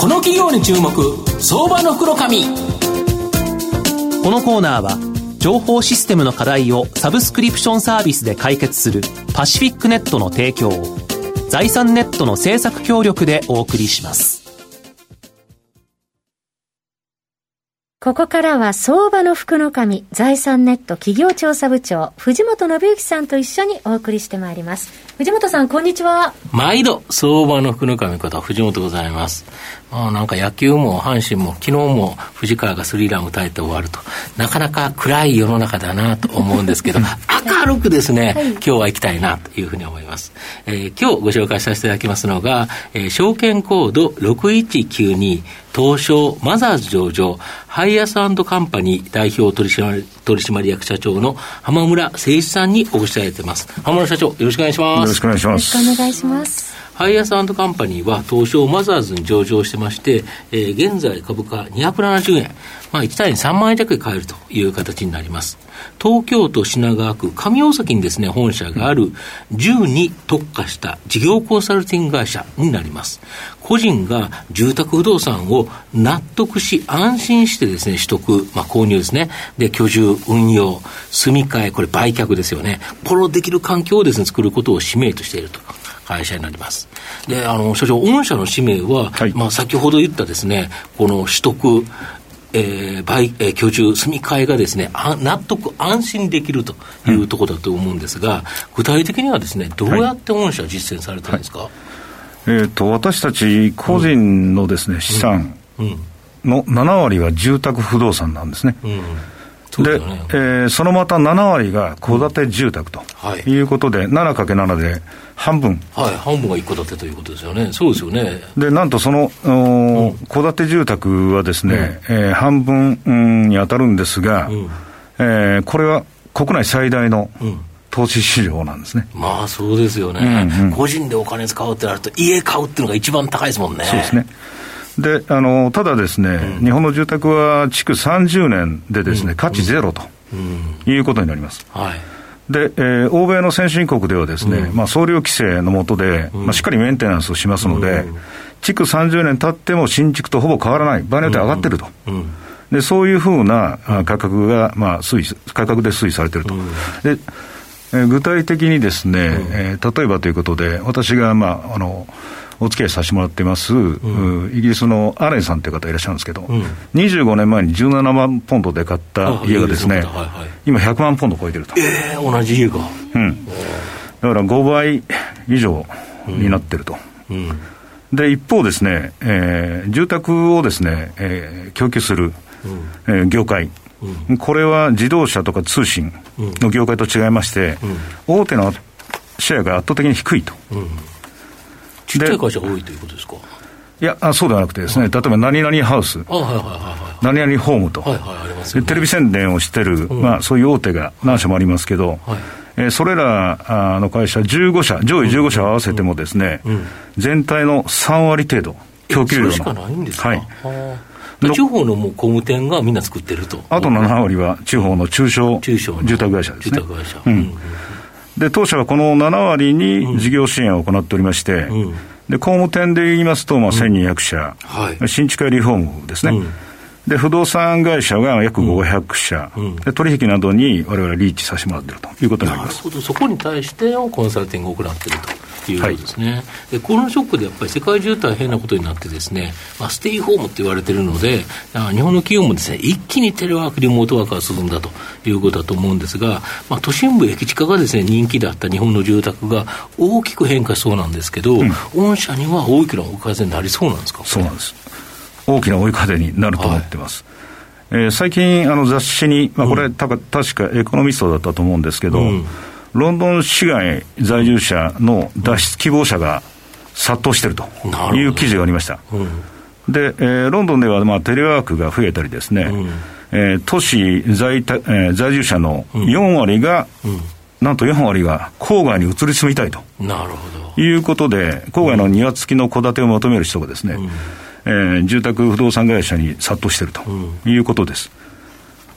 この企業に注目相場の袋紙このコーナーは情報システムの課題をサブスクリプションサービスで解決するパシフィックネットの提供を財産ネットの制作協力でお送りします。ここからは相場の福の神、財産ネット企業調査部長、藤本信之さんと一緒にお送りしてまいります。藤本さん、こんにちは。毎度、相場の福の神こと藤本ございます。まあ、なんか野球も阪神も昨日も藤川がスリーラン打たれて終わると、なかなか暗い世の中だなと思うんですけど、明るくですね、はい、今日は行きたいなというふうに思います。えー、今日ご紹介させていただきますのが、えー、証券コード6192東証マザーズ上場、ハイアスカンパニー代表取締取締役社長の浜村誠一さんにお越しいただいています。浜村社長、よろしくお願いします。よろしくお願いします。よろしくお願いします。ハイアスカンパニーは東証マザーズに上場してまして、えー、現在株価270円、まあ、1単位3万円弱で買えるという形になります。東京都品川区上大崎にですね、本社がある銃に特化した事業コンサルティング会社になります。個人が住宅不動産を納得し、安心してですね、取得、まあ、購入ですね。で、居住、運用、住み替え、これ売却ですよね。このできる環境をですね、作ることを使命としていると。会社になります。で、あの、所長、御社の使命は、はい、まあ、先ほど言ったですね、この取得、えー、売、えー、居住、住み替えがですね、あ納得、安心できるというところだと思うんですが、うん、具体的にはですね、どうやって御社実践されてるんですか、はい、えーと、私たち個人のですね、うん、資産の7割は住宅不動産なんですね。うんで、ねえー、そのまた7割が戸建て住宅ということで、うんはい、7×7 で半分。はい、半分が一戸建てということですよね。そうですよね。で、なんとその、戸、建て住宅はですね、うん、えー、半分、うん、に当たるんですが、うん、えー、これは国内最大の、投資市場なんですね。まあそうですよね、うんうん、個人でお金使うってなると、家買うっていうのが一番高いですもんね。そうですね。であのただですね、うん、日本の住宅は築30年でですね、うん、価値ゼロと、いうことになります。はい。で、えー、欧米の先進国ではですね、うん、まあ、総量規制の下で、うん、まあ、しっかりメンテナンスをしますので、築、うん、30年経っても新築とほぼ変わらない、場合によって上がってると。でそういうふうな価格が、まあ、推移、価格で推移されてると。でえー、具体的にですね、えー、例えばということで、私が、まあ、あの、お付き合いさせてもらってます、うん、イギリスのアレンさんという方いらっしゃるんですけど、うん、25年前に17万ポンドで買った家がですね、はいはい、今100万ポンド超えてると。えー、同じ家が。うん。だから5倍以上になってると。うん、で、一方ですね、えー、住宅をですね、えー、供給する、うん、えー、業界、うん、これは自動車とか通信の業界と違いまして、大手のシェアが圧倒的に低いと。ちっちゃい会社が多いということですか？いやあそうではなくてですね、例えば何々ハウス、何々ホームと、テレビ宣伝をしてる、まあ、そういう大手が何社もありますけど、えー、それらの会社15社、上位15社合わせてもですね、全体の3割程度、供給量の。それしかないんですか、はい、地方のもう工務店がみんな作ってると。あと7割は地方の中小住宅会社ですね。住宅会社。うん。で当社はこの7割に事業支援を行っておりまして、うん、で工務店で言いますと、まあ、1200社、はい、新築やリフォームですね。で不動産会社が約500社、うん、で取引などにわれわれリーチさせてもらっているということになります。なるほど、そこに対してのコンサルティングを行っていると。いうことですね、はい、でコロナショックでやっぱり世界中大変なことになってですね、まあ、ステイホームって言われてるので、日本の企業もですね、一気にテレワーク、リモートワークが進んだということだと思うんですが、まあ、都心部、駅近がですね、人気だった日本の住宅が大きく変化しそうなんですけど、うん、御社には大きな追い風になりそうなんですか？そうなんです。大きな追い風になると思ってます。はい。えー、最近、あの雑誌に、まあ、これ、うん、た確かエコノミストだったと思うんですけど、うんロンドン市外在住者の脱出希望者が殺到しているという記事がありました。で、えー、ロンドンでは、まあ、テレワークが増えたりですね、うん、えー、都市在,、えー、在住者の4割が、なんと4割が郊外に移り住みたいと。なるほど。いうことで、郊外の庭付きの戸建てを求める人がですね、うん、えー、住宅不動産会社に殺到しているということです。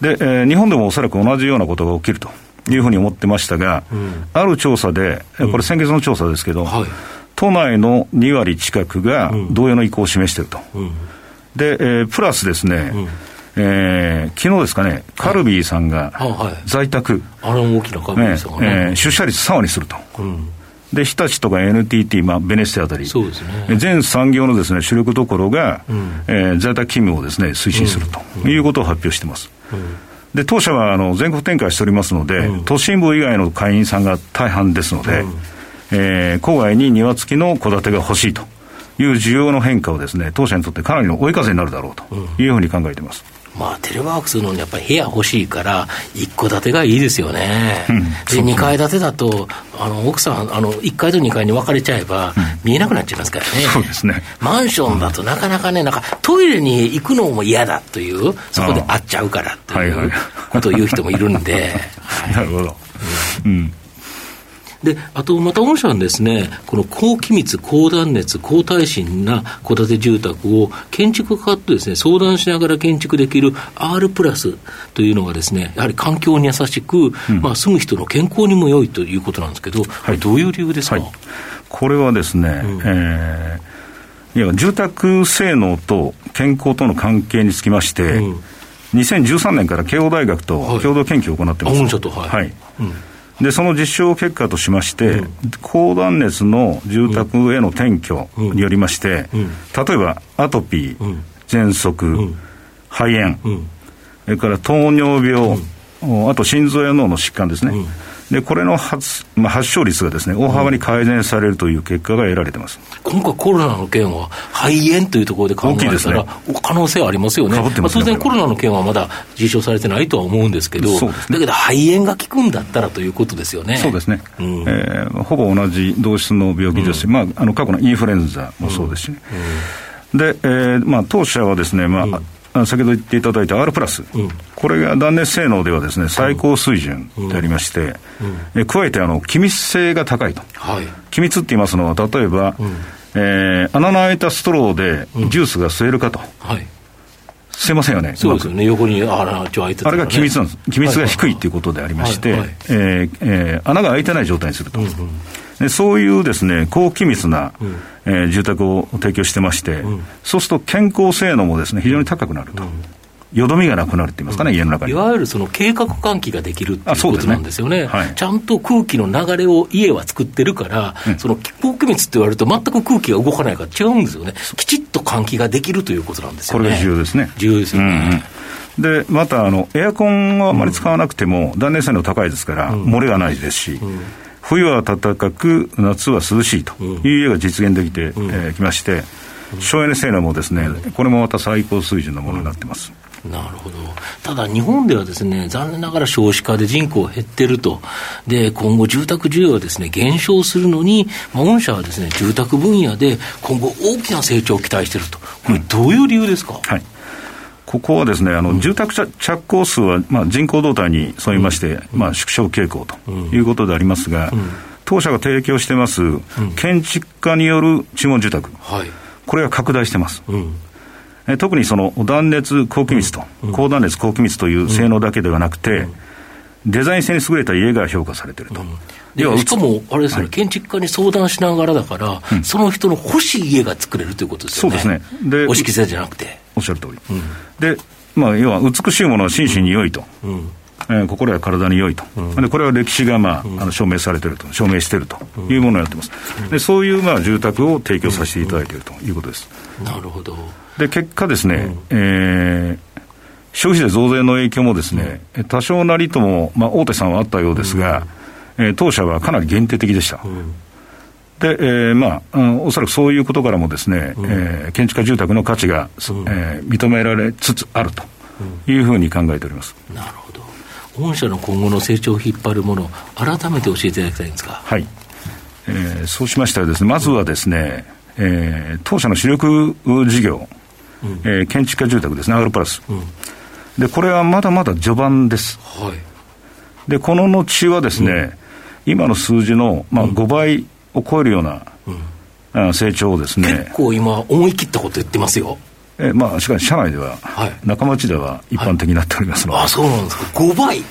で、えー、日本でもおそらく同じようなことが起きるというふうに思ってましたが、うん、ある調査で、これ先月の調査ですけど、うんはい、都内の2割近くが同様の意向を示していると。で、えー、プラスですね、えー、昨日ですかね、カルビーさんが在宅、あれ大きなカルビーさんがね、えー、出社率3割すると。で、日立とか NTT、まあ、ベネッセあたり、そうですね、全産業のです、ね、主力どころが、うん、えー、在宅勤務をです、ね、推進するということを発表しています。うんうんで当社はあの全国展開しておりますので、うん、都心部以外の会員さんが大半ですので、うん、えー、郊外に庭付きの戸建てが欲しいという需要の変化をですね当社にとってかなりの追い風になるだろうというふうに考えています。まあ、テレワークするのにやっぱり部屋欲しいから、一戸建てがいいですよね。うん、で、二階建てだと、あの、奥さん、あの、1階と2階に分かれちゃえば、見えなくなっちゃいますからね。そうですね。マンションだとなかなかね、なんか、トイレに行くのも嫌だという、そこで会っちゃうからということを言う人もいるんで。なるほど。うん、うんで、あとまた御社はですね、この高気密、高断熱、高耐震な戸建て住宅を建築家とですね、相談しながら建築できる R プラスというのがですね、やはり環境に優しく、うん、まあ住む人の健康にも良いということなんですけど、はい、どういう理由ですか、はい、これはですね、うん、えー、いや住宅性能と健康との関係につきまして、うん、2013年から慶応大学と共同研究を行ってます。はい、はい、はい。うんでその実証結果としまして、うん、高断熱の住宅への転居によりまして、うん、例えばアトピー、喘息、肺炎、それから糖尿病、あと心臓や脳の疾患ですね、でこれの発,、まあ、発症率がですね大幅に改善されるという結果が得られてます、うん、今回、コロナの件は肺炎というところで考えたら、ね、可能性はありますよね、まあ、当然、コロナの件はまだ実証されてないとは思うんですけど、ね、だけど肺炎が効くんだったらということですよね。そうですね、うん、えー、ほぼ同じ同質の病気ですし、うん、まあ、あの過去のインフルエンザもそうですしね。で、えーまあ、当社はですね、まあ先ほど言っていただいた R プラス、うん、これが断熱性能ではですね最高水準でありまして、うん、加えてあの気密性が高いと、はい、気密って言いますのは、例えば、うん、えー、穴の開いたストローでジュースが吸えるかと。はい。吸えませんよね。そうですよね。横に穴が開いて、ね、あれが機密なんです。機密が低いということでありまして、はい。はい、えー、えー、穴が開いてない状態にすると。うんうんでそういうですね高気密な、うん、えー、住宅を提供してまして、うん、そうすると健康性能もですね非常に高くなると。うんよどみがなくなるって言いますかね、家の中に。いわゆるその計画換気ができるっていうことなんですよね。ねはい、ちゃんと空気の流れを家は作ってるから、うん、その高気密って言われると全く空気が動かないから違うんですよね。きちっと換気ができるということなんですよね。これが重要ですね。重要ですよね。うんうん、で、またあの、エアコンはあまり使わなくても、断熱性能高いですから、漏れがないですし、冬は暖かく、夏は涼しいという家が実現できてき、えー、まして、省エネ性能もですね、これもまた最高水準のものになってます。なるほど。ただ日本ではですね、残念ながら少子化で人口減ってると。で、今後住宅需要はですね、減少するのに、まあ、御社はですね、住宅分野で今後大きな成長を期待していると。これどういう理由ですか、うん、はい。ここはですね、あの、住宅着工数は、まあ、人口動態に沿いまして、まあ、縮小傾向ということでありますが、当社が提供してます、建築家による注文住宅、はい、これが拡大してます。え特にその断熱高気密と、高断熱高気密という性能だけではなくて、デザイン性に優れた家が評価されていると。でしかも、あれですね、はい、建築家に相談しながらだから、うん、その人の欲しい家が作れるということですよね。そうですね。で、お色性じゃなくて。おっしゃる通り。うん、で、まあ、要は美しいものは心身に良いと。うん。えー、心や体に良いと、うん、でこれは歴史が、まあ、あの証明されていると、証明していると。いうものをやってます、でそういう、まあ、住宅を提供させていただいているということです。なるほど。で結果ですね、うん、えー、消費税増税の影響もですね、多少なりとも、まあ、大手さんはあったようですが、うん、えー、当社はかなり限定的でした。うんで、えー、まあ、うん、おそらくそういうことからもですね、うん、えー、建築家住宅の価値が、うん、えー、認められつつあるというふうに考えております。なるほど。御社の今後の成長を引っ張るもの、改めて教えていただきたいんですか。はい。えー、そうしましたらですね、まずはですね、うん、えー、当社の主力事業、えー、建築家住宅ですね、アグロプラス、うん、でこれはまだまだ序盤です、はい、でこの後はですね、うん、今の数字の、まあ、5倍を超えるような、うん、成長をですね。結構今、思い切ったこと言ってますよ。えまあ、しかし社内では、はい、仲間内では一般的になっております。ので、はい、あそうなんですか、5倍、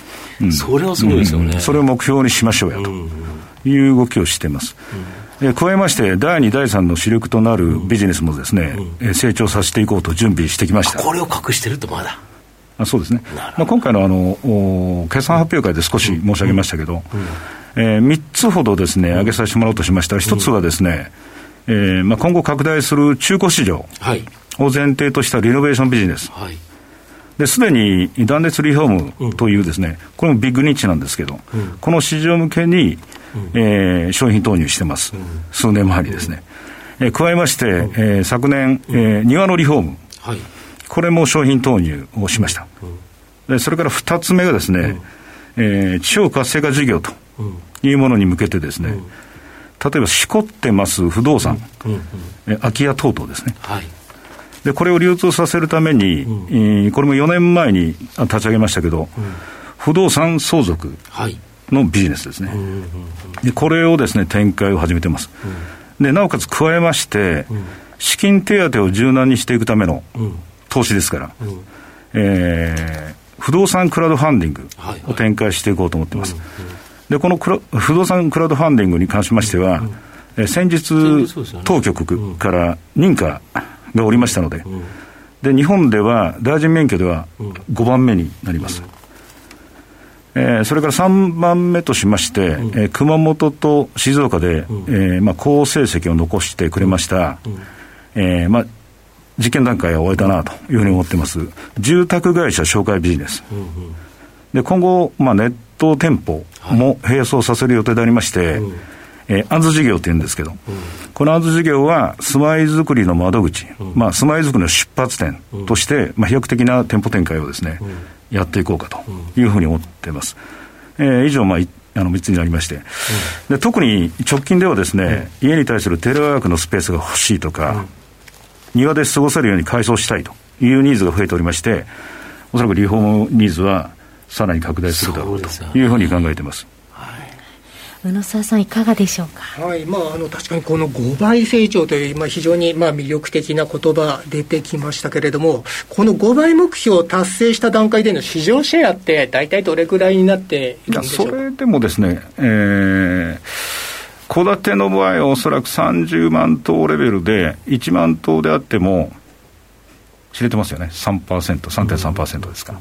うん、それはすごいですよね、それを目標にしましょうやと。いう動きをしています。加えまして、第2、第3の主力となるビジネスもですね、うん、成長させていこうと準備してきました。これを隠してると、まだ。あそうですね、まあ、今回のあの決算発表会で少し申し上げましたけど、えー、3つほどですね、上げさせてもらおうとしました。1つはですね、えーまあ、今後拡大する中古市場を前提としたリノベーションビジネス。はい。ですでに断熱リフォームというですね、これもビッグニッチなんですけど、うん、この市場向けに、えー、商品投入してます、うん、数年前にですね。えー、加えまして、えー、昨年、えー、庭のリフォーム、はい、これも商品投入をしました。でそれから2つ目がですね、えー、地方活性化事業というものに向けてですね、例えばしこってます不動産、え空き家等々ですね。はい。でこれを流通させるために、うん、これも4年前に立ち上げましたけど、うん、不動産相続のビジネスですね、はい、でこれをですね展開を始めてます、でなおかつ加えまして、資金手当を柔軟にしていくための投資ですから、えー、不動産クラウドファンディングを展開していこうと思ってます。で、この不動産クラウドファンディングに関しましては、うん、先日、当局から認可がおりましたので、で日本では大臣免許では5番目になります。えー、それから3番目としまして、うん、えー、熊本と静岡で、うん、えー、まあ、好成績を残してくれました、うん、えー、まあ、実験段階は終えたなというふうに思ってます、住宅会社紹介ビジネス、うんうん、で今後、まあ、ネット店舗も並走させる予定でありまして、はいえー、アンズ事業っていうんですけど、うん、このアンズ事業は住まいづくりの窓口、うん、まあ、住まいづくりの出発点として、まあ、飛躍的な店舗展開をですね、やっていこうかというふうに思っています。えー、以上、まあ、あの3つになりまして、で特に直近ではですね、家に対するテレワークのスペースが欲しいとか、庭で過ごせるように改装したいというニーズが増えておりまして、おそらくリフォームニーズはさらに拡大するだろうというふうに考えています。宇野沢さん、いかがでしょうか？はい。まあ、あの確かにこの5倍成長という、まあ、非常にまあ魅力的な言葉出てきましたけれども、この5倍目標を達成した段階での市場シェアって、大体どれぐらいになっているんでしょうそれでもですね、えー、戸建ての場合はおそらく30万棟レベルで、1万棟であっても、知れてますよね、3%、3.3%ですか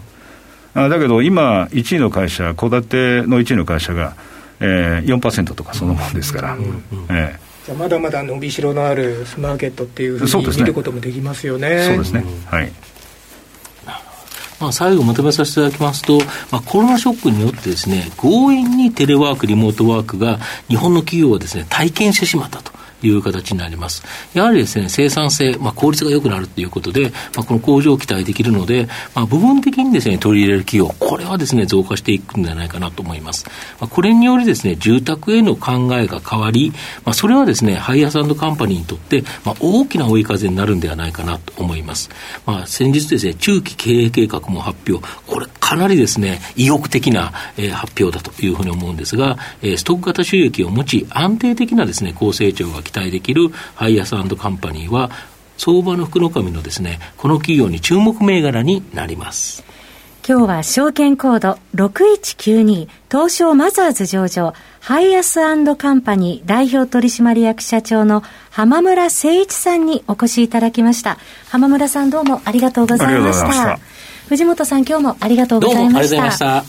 ら。だけど今、1位の会社、戸建ての1位の会社が、えー、4%とかそのもんですから。えじゃまだまだ伸びしろのあるマーケットっていうふうに見ることもできますよね。そうですね。はい。まあ、最後まとめさせていただきますと、まあ、コロナショックによってですね、強引にテレワーク、リモートワークが日本の企業はですね、体験してしまったと。いう形になります。やはりですね、生産性、まあ、効率が良くなるということで、まあ、この工場を期待できるので、まあ、部分的にですね、取り入れる企業、これはですね、増加していくんじゃないかなと思います。まあ、これによりですね、住宅への考えが変わり、まあ、それはですね、ハイヤーカンパニーにとって、まあ、大きな追い風になるんではないかなと思います。まあ、先日ですね、中期経営計画も発表、これかなりですね、意欲的な、えー、発表だというふうに思うんですが、えー、ストック型収益を持ち、安定的なですね、高成長が期待できるハイアスカンパニーは、相場の福の神のですね、この企業に注目銘柄になります。今日は証券コード6192東証マザーズ上場ハイアスカンパニー代表取締役社長の濵村聖一さんにお越しいただきました。濵村さんどうもありがとうございました。藤本さん今日もありがとうございました。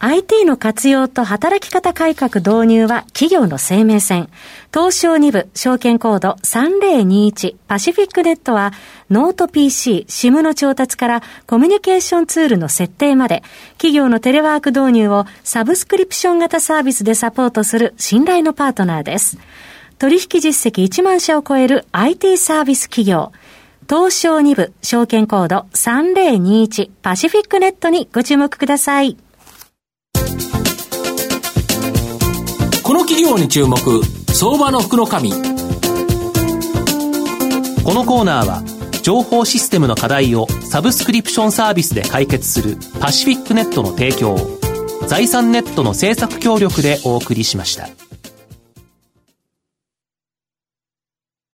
IT の活用と働き方改革導入は企業の生命線。東証2部証券コード3021パシフィックネットはノート PC、SIM の調達からコミュニケーションツールの設定まで企業のテレワーク導入をサブスクリプション型サービスでサポートする信頼のパートナーです。取引実績1万社を超える IT サービス企業。東証2部証券コード3021パシフィックネットにご注目ください。この企業に注目相場の福の神このコーナーは情報システムの課題をサブスクリプションサービスで解決するパシフィックネットの提供財産ネットの政策協力でお送りしました。